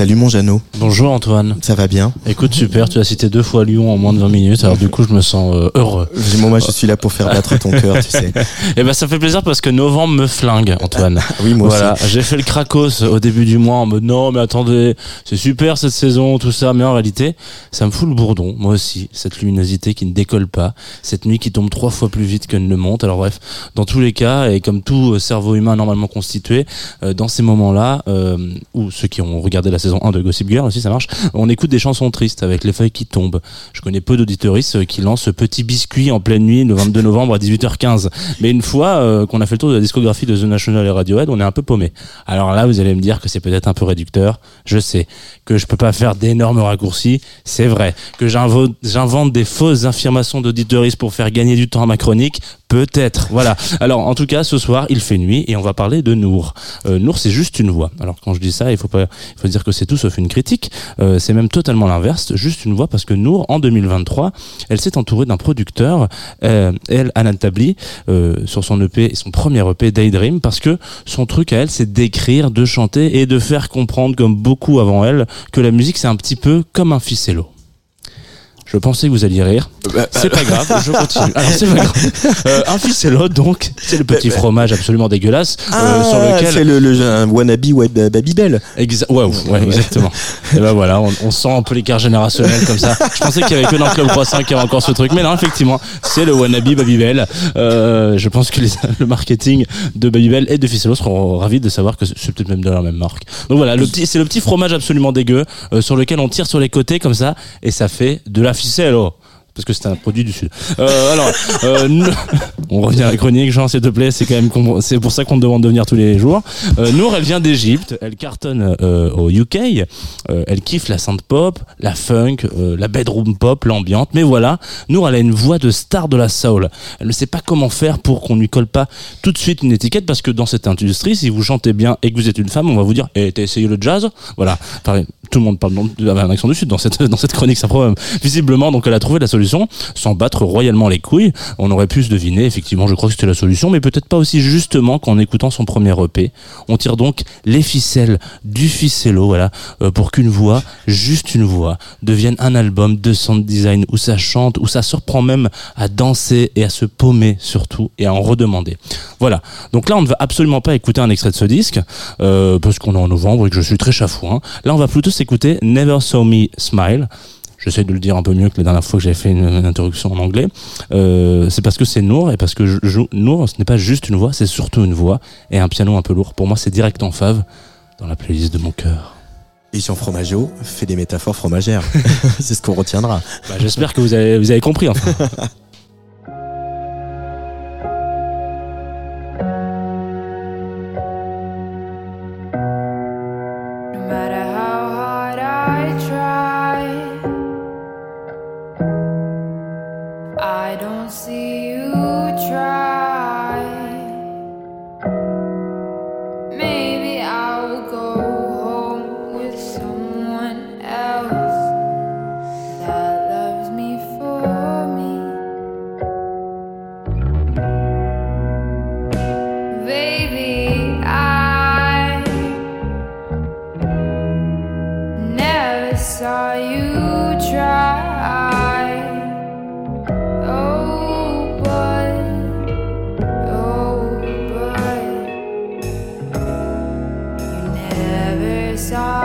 Salut mon Jeannot. Bonjour Antoine. Ça va bien Écoute, super, tu as cité deux fois Lyon en moins de 20 minutes, alors du coup je me sens euh, heureux. Moi, je suis là pour faire battre ton cœur, tu sais. Eh ben ça fait plaisir parce que novembre me flingue, Antoine. oui, moi voilà, j'ai fait le Krakos au début du mois en mode non mais attendez, c'est super cette saison, tout ça, mais en réalité, ça me fout le bourdon, moi aussi, cette luminosité qui ne décolle pas, cette nuit qui tombe trois fois plus vite qu'elle ne monte. Alors bref, dans tous les cas, et comme tout cerveau humain normalement constitué, euh, dans ces moments-là, euh, ou ceux qui ont regardé la saison 1 de Gossip Girl aussi, ça marche, on écoute des chansons tristes avec les feuilles qui tombent. Je connais peu d'auditoristes euh, qui lancent ce petit biscuit en pleine nuit le 22 novembre à 18h15. Mais une fois euh, qu'on a fait le tour de la discographie de The National et Radiohead, on est un peu paumé. Alors là, vous allez me dire que c'est peut-être un peu réducteur. Je sais que je peux pas faire d'énormes raccourcis. C'est vrai que j'invente des fausses affirmations d'auditoristes pour faire gagner du temps à ma chronique. Peut-être. Voilà. Alors, en tout cas, ce soir, il fait nuit et on va parler de Nour. Euh, Nour, c'est juste une voix. Alors, quand je dis ça, il faut pas, dire que c'est tout sauf une critique. Euh, c'est même totalement l'inverse, juste une voix parce que Nour, en 2023, elle s'est entourée d'un producteur, euh, elle, Alan Tabli, euh, sur son EP, son premier EP, Daydream, parce que son truc à elle, c'est d'écrire, de chanter et de faire comprendre, comme beaucoup avant elle, que la musique, c'est un petit peu comme un ficello. Je pensais que vous alliez rire. Bah, c'est pas grave, je continue. Alors c'est pas grave. Euh, un ficello, donc, c'est le petit fromage absolument dégueulasse euh, ah, sur lequel. C'est le, le un wannabe web Babybel. Exa ouais, ouais, exactement. et ben voilà, on, sent un peu l'écart générationnel comme ça. Je pensais qu'il y avait que dans le club croissant qu'il y avait encore ce truc, mais non, effectivement, c'est le wannabe Babybel. Euh, je pense que le marketing de Babybel et de ficello seront ravis de savoir que c'est peut-être même de la même marque. Donc voilà, le petit, c'est le petit fromage absolument dégueu euh, sur lequel on tire sur les côtés comme ça et ça fait de la ficelle parce que c'est un produit du sud. Euh, alors, euh, on revient à la chronique, Jean, s'il te plaît. C'est quand même c'est pour ça qu'on te demande de venir tous les jours. Euh, Nour, elle vient d'Égypte, elle cartonne euh, au UK, elle kiffe la synth pop, la funk, la bedroom pop, l'ambiante. Mais voilà, Nour, elle a une voix de star de la soul. Elle ne sait pas comment faire pour qu'on lui colle pas tout de suite une étiquette, parce que dans cette industrie, si vous chantez bien et que vous êtes une femme, on va vous dire, eh, t'as essayé le jazz? Voilà. Tout le monde parle avec un accent du sud dans cette dans cette chronique, ça problème. Visiblement, donc elle a trouvé la solution sans battre royalement les couilles. On aurait pu se deviner, effectivement, je crois que c'était la solution, mais peut-être pas aussi justement qu'en écoutant son premier EP. On tire donc les ficelles du ficello, voilà, euh, pour qu'une voix, juste une voix, devienne un album de sound design où ça chante, où ça surprend même à danser et à se paumer surtout et à en redemander. Voilà. Donc là, on ne va absolument pas écouter un extrait de ce disque euh, parce qu'on est en novembre et que je suis très chafouin. Là, on va plutôt s'écouter Never Saw Me Smile. J'essaie de le dire un peu mieux que la dernière fois que j'avais fait une, introduction en anglais. Euh, c'est parce que c'est Nour et parce que je, Nour, ce n'est pas juste une voix, c'est surtout une voix et un piano un peu lourd. Pour moi, c'est direct en fave dans la playlist de mon cœur. Et Jean Fromageau fait des métaphores fromagères. c'est ce qu'on retiendra. Bah, J'espère que vous avez, vous avez compris. Enfin. see you try. Maybe I will go home with someone else that loves me for me. Baby, I never saw you try. saw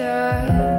desire